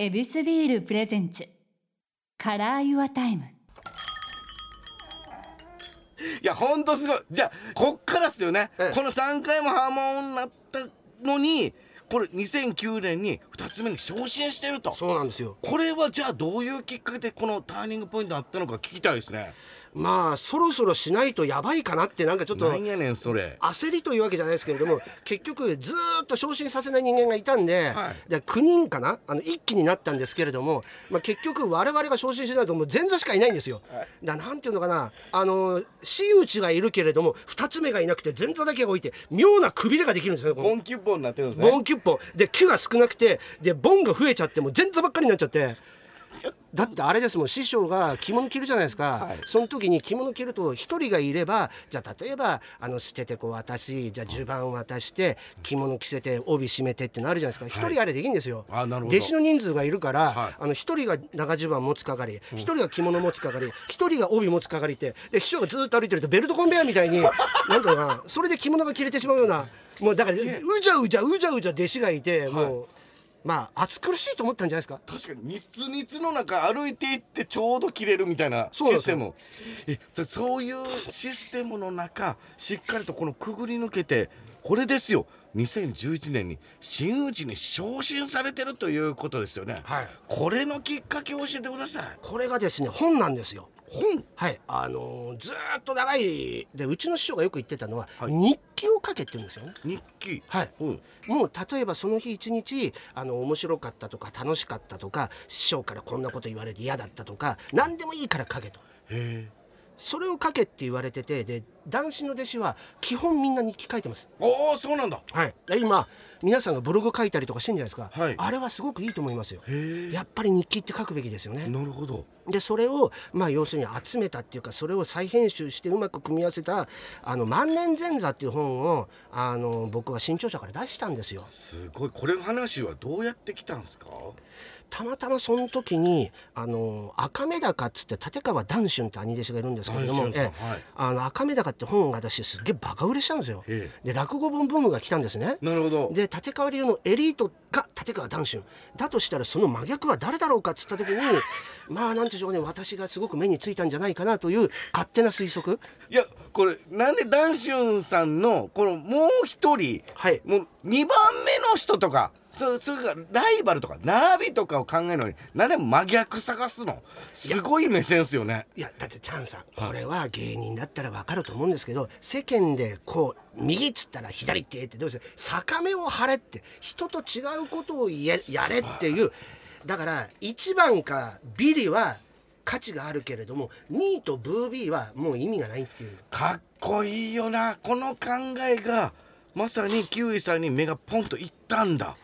エビスビール presents。Color Your Time。いやほんとすごい。じゃあこっからっすよね、ええ。この3回もハーモンになったのにこれ2009年に二ツ目に昇進してると。そうなんですよ。これはじゃあどういうきっかけでこのターニングポイントあったのか聞きたいですねまあそろそろしないとやばいかなってなんかちょっとなんやねんそれ。焦りというわけじゃないですけれども結局ずーっと昇進させない人間がいたんで,、はい。で9人かな？あの一気になったんですけれども、まあ、結局我々が昇進しないともう前座しかいないんですよ。だなんていうのかな？あの真打ちがいるけれども2つ目がいなくて前座だけが置いて妙なくびれができるんですよね。ボンキュッボンになってるんですね。ボンキュッポ。で「キュ」が少なくてでボンが増えちゃってもう前座ばっかりになっちゃってだってあれですもん師匠が着物着るじゃないですか、はい。その時に着物着ると一人がいればじゃあ例えばあの捨ててこう渡しじゃあ襦袢渡して着物着せて帯締めてってのあるじゃないですか。一、人あれできるんですよ。弟子の人数がいるから、はい。あの一人が長襦袢持つ係一人が着物持つ係一人が帯持つ係ってで師匠がずっと歩いてるとベルトコンベヤーみたいに なんかなそれで着物が着れてしまうようなもうだからうじゃうじゃうじゃうじゃ弟子がいてもう、まあ暑苦しいと思ったんじゃないですか？確かにニツニツの中歩いていってちょうど切れるみたいなシステム。えそそういうシステムの中しっかりとこのくぐり抜けてこれですよ。2011年に真打ちに昇進されてるということですよね、はい。これのきっかけを教えてください。これがですね本なんですよ本。はい。あのーずーっと長い。でうちの師匠がよく言ってたのは、はい。日記を書けって言うんですよね。日記。はい。うん。もう例えばその日一日あの面白かったとか楽しかったとか師匠からこんなこと言われて嫌だったとか何でもいいから書けと。へえそれを書けって言われててで男子の弟子は基本みんな日記書いてます。おおそうなんだ。はい。で今皆さんがブログ書いたりとかしてんじゃないですか、はい。あれはすごくいいと思いますよ。へえやっぱり日記って書くべきですよね。なるほど。でそれをまあ要するに集めたっていうかそれを再編集してうまく組み合わせた「あの万年前座」っていう本をあの僕は新潮社から出したんですよ。すごい。これの話はどうやってきたんですか？たまたまその時にあの赤目高っつって立川談春って兄弟子がいるんですけれどもはい。あの赤目高って本が私すっげえバカ売れしたんですよ。えで落語本ブームが来たんですね。なるほど。で立川流のエリートが立川談春。だとしたらその真逆は誰だろうかっつった時に まあなんでしょうね私がすごく目についたんじゃないかなという勝手な推測。いやこれなんでダンシュンさんのこのもう一人はい。もう2番目の人とかそそれライバルとか並びとかを考えるのになんで真逆探すの？すごい目線ですよね。いやだってチャンさんこれは芸人だったらわかると思うんですけど世間でこう右っつったら左ってってどうして逆目を張れって人と違うことをややれっていう。だから1番かビリは価値があるけれども2位とブービーはもう意味がないっていう。かっこいいよな。この考えがまさにキウイさんに目がポンといったんだ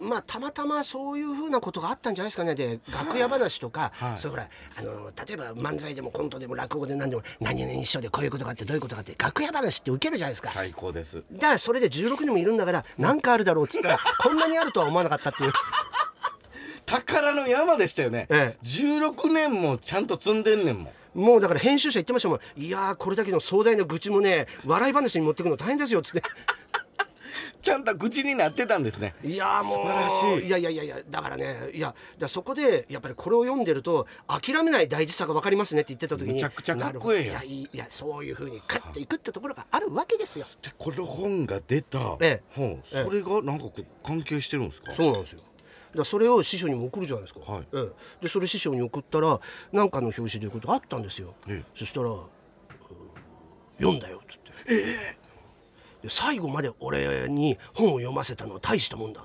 まあたまたまそういうふうなことがあったんじゃないですかね。で楽屋話とか、はい。そうほらあの例えば漫才でもコントでも落語で何でも何々一緒でこういうことがあってどういうことがあって楽屋話って受けるじゃないですか。最高です。だからそれで16人もいるんだから何かあるだろうっつったら こんなにあるとは思わなかったっていう。宝の山でしたよね、ええ。16年もちゃんと積んでんねんもん。もうだから編集者言ってましたもん。いやーこれだけの壮大な愚痴もね笑い話に持ってくの大変ですよっつってちゃんと口になってたんですね。いやーもう素晴らしい。いやいやいやいやだからねいやそこでやっぱりこれを読んでると諦めない大事さが分かりますねって言ってた時にむちゃくちゃかっこええやん。なるほど。いやいいいやそういうふうに勝っていくってところがあるわけですよ。でこの本が出た、ええ。本それがなんかこう関係してるんですか、そうなんですよ。だそれを師匠にも送るじゃないですか、はい。ええ、でそれ師匠に送ったら何かの表紙でいうことがあったんですよ、ええ。そしたらうん「読んだよ」っつって、で最後まで俺に本を読ませたのは大したもんだ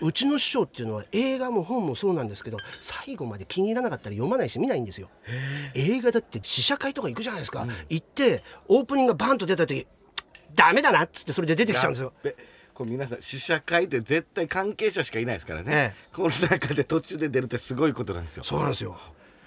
うちの師匠っていうのは映画も本もそうなんですけど最後まで気に入らなかったら読まないし見ないんですよ。映画だって試写会とか行くじゃないですか、行ってオープニングがバンと出た時ダメだなっつってそれで出てきちゃうんですよ。これ皆さん試写会って絶対関係者しかいないですからね、ええ。この中で途中で出るってすごいことなんですよ。そうなんですよ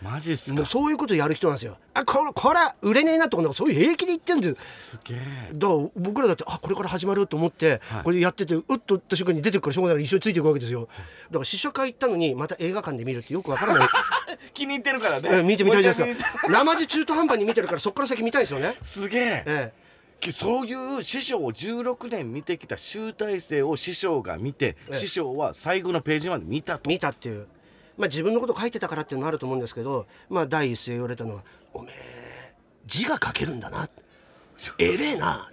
マジっすか？もうそういうことやる人なんですよ。あこれこれは売れねえなとかそういう平気で言ってるんですすげえ。だから僕らだってあこれから始まると思って、はい。これやっててうっと打った瞬間に出てくるからしょうがない一緒についていくわけですよ。だから試写会行ったのにまた映画館で見るってよくわからない。気に入ってるからね。ええ見てみたいじゃないですか。生地中途半端に見てるからそこから先見たいですよ。ねたすげえ。ええ。きそういう師匠を16年見てきた集大成を師匠が見て、ええ。師匠は最後のページまで見たと。見たっていう、まあ、自分のこと書いてたからっていうのもあると思うんですけど、まあ、第一声言われたのは「おめえ字が書けるんだな。えれえな」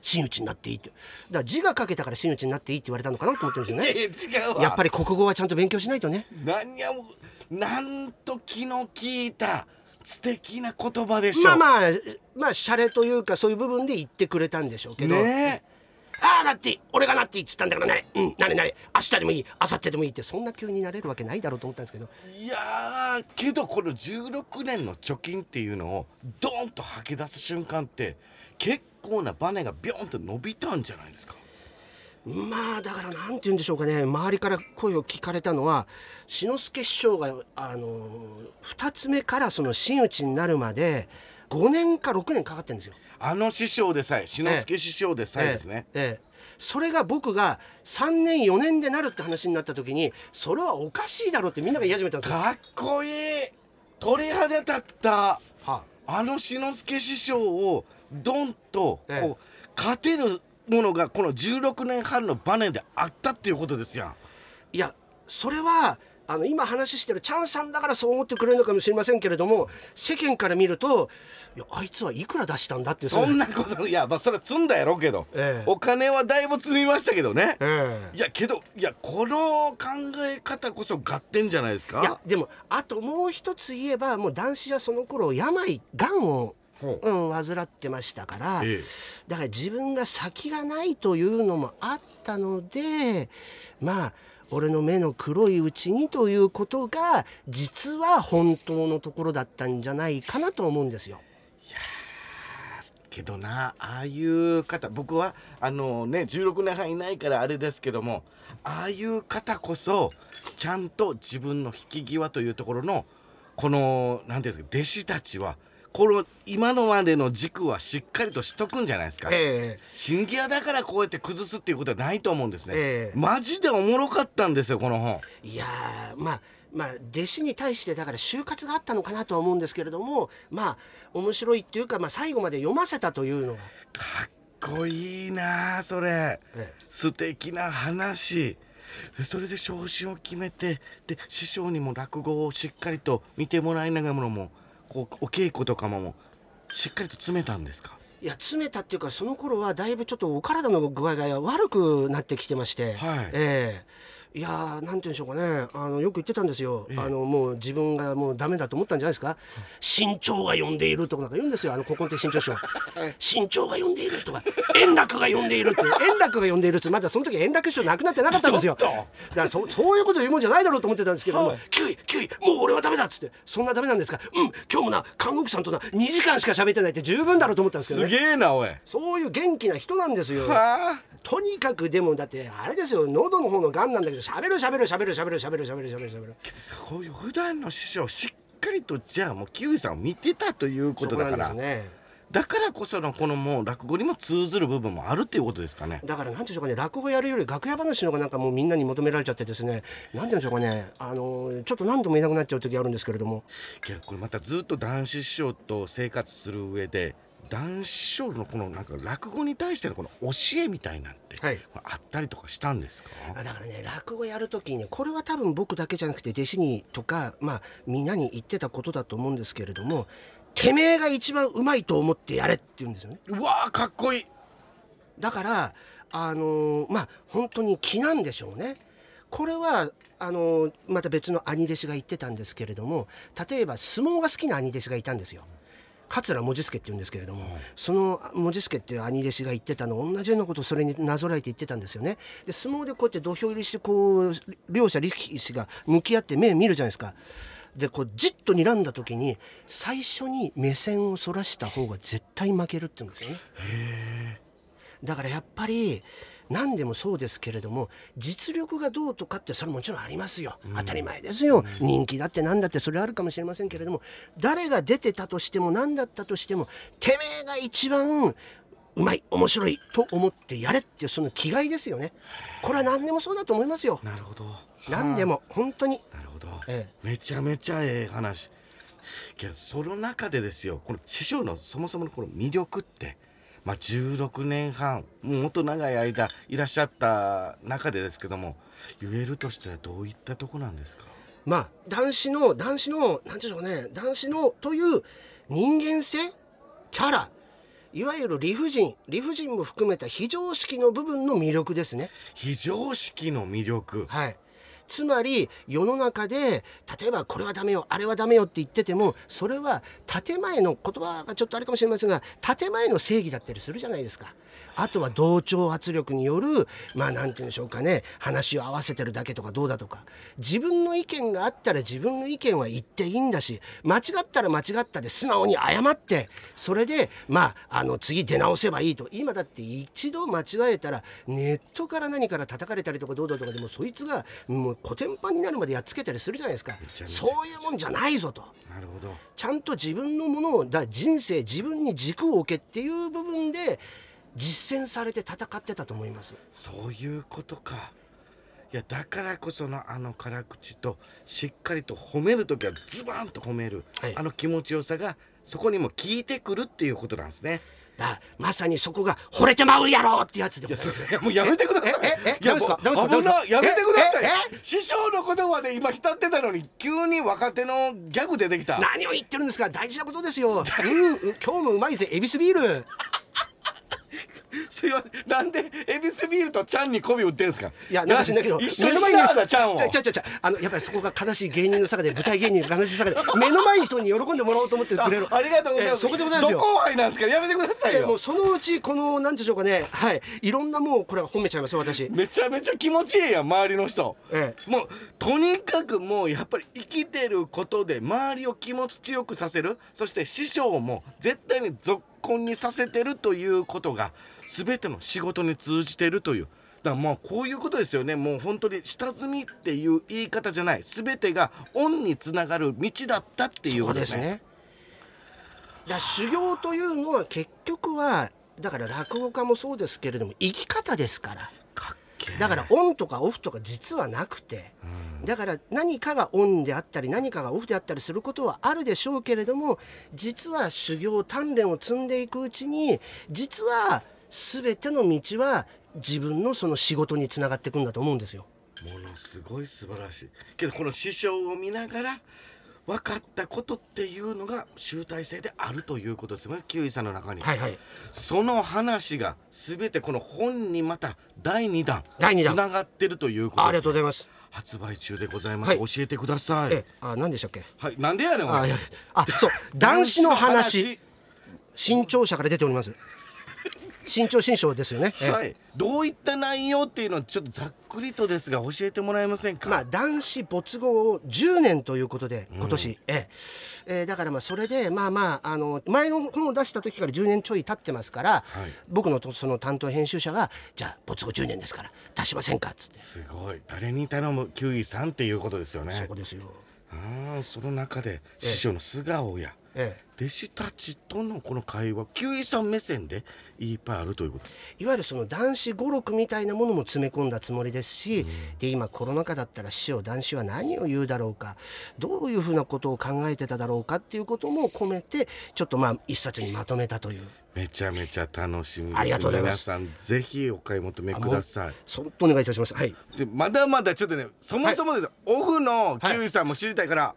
真打ちになっていいって。だから字が書けたから真打ちになっていいって言われたのかなと思ってるんですよね。やっぱり国語はちゃんと勉強しないとね。何やもうなんと気の利いた素敵な言葉でしょまあまあまあシャレというかそういう部分で言ってくれたんでしょうけど、ねああなって俺がなっていいったんだからなれ。うんなれなれ。明日でもいい。明後日でもいいってそんな急になれるわけないだろうと思ったんですけど。いやーけどこの16年の貯金っていうのをドーンと吐き出す瞬間って結構なバネがビョンと伸びたんじゃないですか？まあだからなんて言うんでしょうかね。周りから声を聞かれたのは志の輔師匠があの2つ目からその真打ちになるまで5年か6年かかってるんですよ。あの師匠でさえ志の輔師匠でさえですね、ええええ。それが僕が3年4年でなるって話になった時にそれはおかしいだろうってみんなが言い始めたんですよ。かっこいい。鳥肌立った。はあ。の志の輔師匠をドンとええ。こう勝てるものがこの16年半のバネであったっていうことですやん。いやそれはあの今話してるチャンさんだからそう思ってくれるのかもしれませんけれども世間から見るといやあいつはいくら出したんだってそんなこといやまあそれは積んだやろうけど、ええ。お金はだいぶ積みましたけどね、ええ。いやけどいやこの考え方こそ合点じゃないですか？いやでもあともう一つ言えばもう男子はその頃病がんを、ほうん、患ってましたから、ええ。だから自分が先がないというのもあったのでまあ俺の目の黒いうちにということが実は本当のところだったんじゃないかなと思うんですよ。けどなああいう方僕はあのね16年半いないからあれですけどもああいう方こそちゃんと自分の引き際というところのこの何ていうんですか弟子たちはこの今のまでの軸はしっかりとしとくんじゃないですか。え新ギアだからこうやって崩すっていうことはないと思うんですね、ええ。マジでおもろかったんですよこの本。えいやーまあまあ弟子に対してだから就活があったのかなとは思うんですけれどもまあ面白いっていうか、まあ、最後まで読ませたというのが、かっこいいなあそれ。え。素敵な話。でそれで昇進を決めてで師匠にも落語をしっかりと見てもらいながらもこうお稽古とかももしっかりと詰めたんですか？いや詰めたっていうかその頃はだいぶちょっとお体の具合が悪くなってきてまして、はい。ええいやーなんて言うんでしょうかね。あのよく言ってたんですよ、ええ。あのもう自分がもうダメだと思ったんじゃないですか、身長が呼んでいるとかなんか言うんですよ。あの古今亭新潮師匠身長が呼んでいるとか。円楽が呼んでいるって。円楽が呼んでいるって。まだその時円楽師匠亡くなってなかったんですよ。だからそそういうこと言うもんじゃないだろうと思ってたんですけども「キュイキュイもう俺はダメだ」っつって「そんなダメなんですか。うん今日もな看護婦さんとな2時間しか喋ってないって十分だろうと思ったんですけどすねげえなおい。そういう元気な人なんですよ。はあ。とにかくでもだってあれですよ。喉の方のがんなんだけど喋る喋る喋る喋る喋る喋る喋る喋る。そういう普段の師匠しっかりとじゃあもうキウイさんを見てたということだから、だからこそのこのもう落語にも通ずる部分もあるっていうことですかね。だからなんていうんでしょうかね落語やるより楽屋話の方がなんかもうみんなに求められちゃってですねなんていうんでしょうかねあのちょっと何度も言えなくなっちゃう時あるんですけれども。いやこれまたずっと男子師匠と生活する上で男子師匠のこのなんか落語に対してのこの教えみたいなんて、はい。あったりとかしたんですか？あだからね落語やる時にねこれは多分僕だけじゃなくて弟子にとかまあみんなに言ってたことだと思うんですけれどもてめえが一番うまいと思ってやれって言うんですよね。うわーかっこいい。だからあのーまあ本当に気なんでしょうね。これはあのーまた別の兄弟子が言ってたんですけれども例えば相撲が好きな兄弟子がいたんですよ桂文字助って言うんですけれども、その文字助っていう兄弟子が言ってたの同じようなことをそれになぞらえて言ってたんですよね。で相撲でこうやって土俵入りしてこう両者力士が向き合って目見るじゃないですか。でこうじっと睨んだ時に最初に目線をそらした方が絶対負けるって言うんですよね。だからやっぱり何でもそうですけれども実力がどうとかってそれもちろんありますよ、当たり前ですよ、人気だって何だってそれあるかもしれませんけれども誰が出てたとしても何だったとしてもてめえが一番うまい面白いと思ってやれっていうその気概ですよね。これは何でもそうだと思いますよ。なるほど。何でも本当に。なるほど、え。めちゃめちゃええ話。けどその中でですよこの師匠のそもそものこの魅力ってまあ、16年半もっと長い間いらっしゃった中でですけども言えるとしたらどういったとこなんですか？まあ男子の男子の何でしょうね男子のという人間性キャラいわゆる理不尽理不尽も含めた非常識の部分の魅力ですね。非常識の魅力。はいつまり世の中で例えばこれはダメよあれはダメよって言っててもそれは建前の言葉がちょっとあれかもしれませんが建前の正義だったりするじゃないですか。あとは同調圧力によるまあ何て言うんでしょうかね話を合わせてるだけとかどうだとか。自分の意見があったら自分の意見は言っていいんだし間違ったら間違ったで素直に謝ってそれでまああの次出直せばいいと。今だって一度間違えたらネットから何から叩かれたりとかどうだとかでもそいつがもうコテンパンになるまでやっつけたりするじゃないですか。そういうもんじゃないぞと。なるほど。ちゃんと自分のものをだ人生自分に軸を置けっていう部分で実践されて戦ってたと思います。そういうことか。いやだからこそのあの辛口としっかりと褒める時はズバンと褒める、はい。あの気持ちよさがそこにも効いてくるっていうことなんですねだまさにそこが惚れてまうやろってやつでございます。いやもうやめてください。ええやダメですか？もうダメですか？危なダメですかやめてください。え師匠の言葉で今浸ってたのに急に若手のギャグ出てきた。何を言ってるんですか？大事なことですよ。うん、うん今日もうまいぜエビスビール。すいません。なんでエビスビールとちゃんに媚び売ってんすか？いやなんか知んないけど一緒にしながらちゃんを。ちゃちゃちゃあのやっぱりそこが悲しい芸人の性で舞台芸人の悲しい性で目の前の人に喜んでもらおうと思ってくれる。あありがとうございます。えそこでございますよ。ど後輩なんですか？やめてくださいよ。えもうそのうちこのなんでしょうかね。はい。いろんなもうこれは褒めちゃいますよ私。めちゃめちゃ気持ちいいやん周りの人、えもうとにかくもうやっぱり生きてることで周りを気持ちよくさせる。そして師匠も絶対にゾッコンにさせてるということが全ての仕事に通じてるという。だからまあこういうことですよね。もう本当に下積みっていう言い方じゃない。全てが恩につながる道だったっていうそことですすね。だ修行というのは結局はだから落語家もそうですけれども生き方ですから。だからオンとかオフとか実はなくてだから何かがオンであったり何かがオフであったりすることはあるでしょうけれども実は修行鍛錬を積んでいくうちに実は全ての道は自分のその仕事につながっていくんだと思うんですよ。ものすごい素晴らしい。けどこの師匠を見ながら分かったことっていうのが集大成であるということですよね。キウイさんの中に、はいはい。その話が全てこの本にまた第2弾第二弾。つながってるということありがとうございます。発売中でございます、はい。教えてください。えあ何でしたっけ？はい。なんでやねんお前。あいやあそう。男子の話新潮社から出ております。新潮新章ですよね。ええ。はいどういった内容っていうのはちょっとざっくりとですが教えてもらえませんか？まあ、男子没後10年ということで今年、ええ。えーだからまあそれでまあまああの前の本を出した時から10年ちょい経ってますから、はい。僕のとその担当編集者が「じゃあ没後10年ですから出しませんか」っつって、すごい。誰に頼む？キウイさんっていうことですよね。そこですよ。ああその中で師匠の素顔や、ええ弟子たちとのこの会話キウイさん目線でいっぱいあるということ。いわゆるその男子語録みたいなものも詰め込んだつもりですし、で今コロナ禍だったら師匠男子は何を言うだろうかどういうふうなことを考えてただろうかっていうことも込めてちょっとまあ一冊にまとめたという。めちゃめちゃ楽しみです。ありがとうございます。皆さんぜひお買い求めください。そっとお願いいたします。はい。でまだまだちょっとねそもそもです、オフのキウイさんも知りたいから、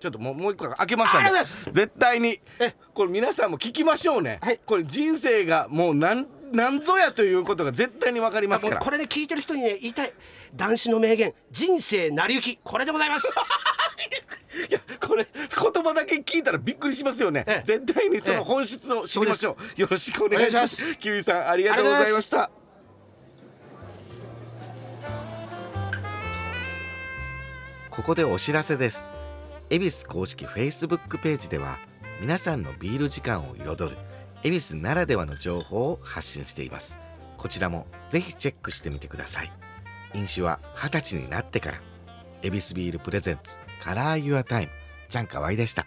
ちょっともうもう一個開けましたんで。絶対にえ。これ皆さんも聞きましょうね、はい。これ人生がもうなんなんぞやということが絶対に分かりますから。これで聞いてる人にね言いたい。男子の名言。人生成り行き。これでございます。いやこれ言葉だけ聞いたらびっくりしますよね、ええ。絶対にその本質を知りましょう、よろしくお願いしまお願いします。キウイさんありがとうございました。ここでお知らせですヱビス公式 Facebook ページでは皆さんのビール時間を彩るヱビスならではの情報を発信しています。こちらもぜひチェックしてみてください。飲酒は二十歳になってから。ヱビスビール presents Color Your Time ちゃんかわいでした。